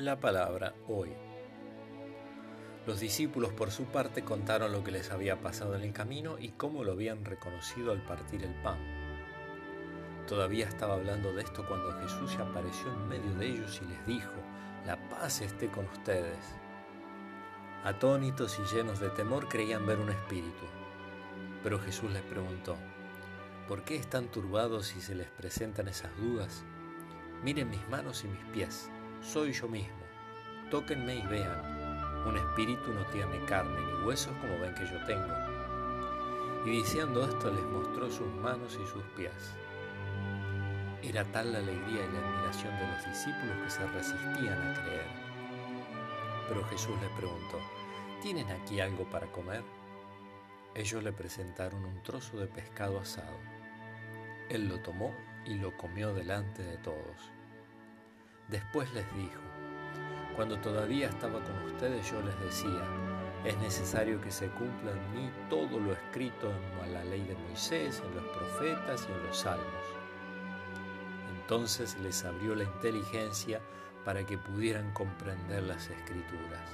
La palabra hoy. Los discípulos por su parte contaron lo que les había pasado en el camino y cómo lo habían reconocido al partir el pan. Todavía estaba hablando de esto cuando Jesús se apareció en medio de ellos y les dijo, la paz esté con ustedes. Atónitos y llenos de temor creían ver un espíritu. Pero Jesús les preguntó, ¿por qué están turbados si se les presentan esas dudas? Miren mis manos y mis pies, soy yo mismo. Tóquenme y vean un espíritu no tiene carne ni huesos como ven que yo tengo. Y diciendo esto les mostró sus manos y sus pies. Era tal la alegría y la admiración de los discípulos que se resistían a creer. Pero Jesús les preguntó, ¿tienen aquí algo para comer? Ellos le presentaron un trozo de pescado asado. Él lo tomó y lo comió delante de todos. Después les dijo, cuando todavía estaba con ustedes yo les decía, es necesario que se cumpla en mí todo lo escrito en la ley de Moisés, en los profetas y en los salmos. Entonces les abrió la inteligencia para que pudieran comprender las escrituras.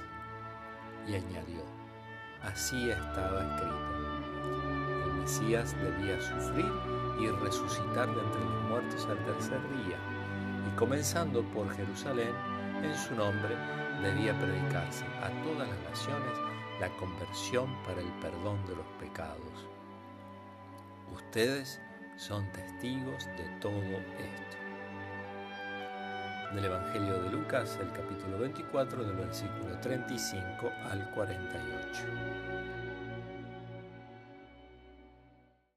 Y añadió, así estaba escrito. El Mesías debía sufrir y resucitar de entre los muertos al tercer día, y comenzando por Jerusalén, en su nombre debía predicarse a todas las naciones la conversión para el perdón de los pecados. Ustedes son testigos de todo esto. Del Evangelio de Lucas, el capítulo 24, del versículo 35 al 48.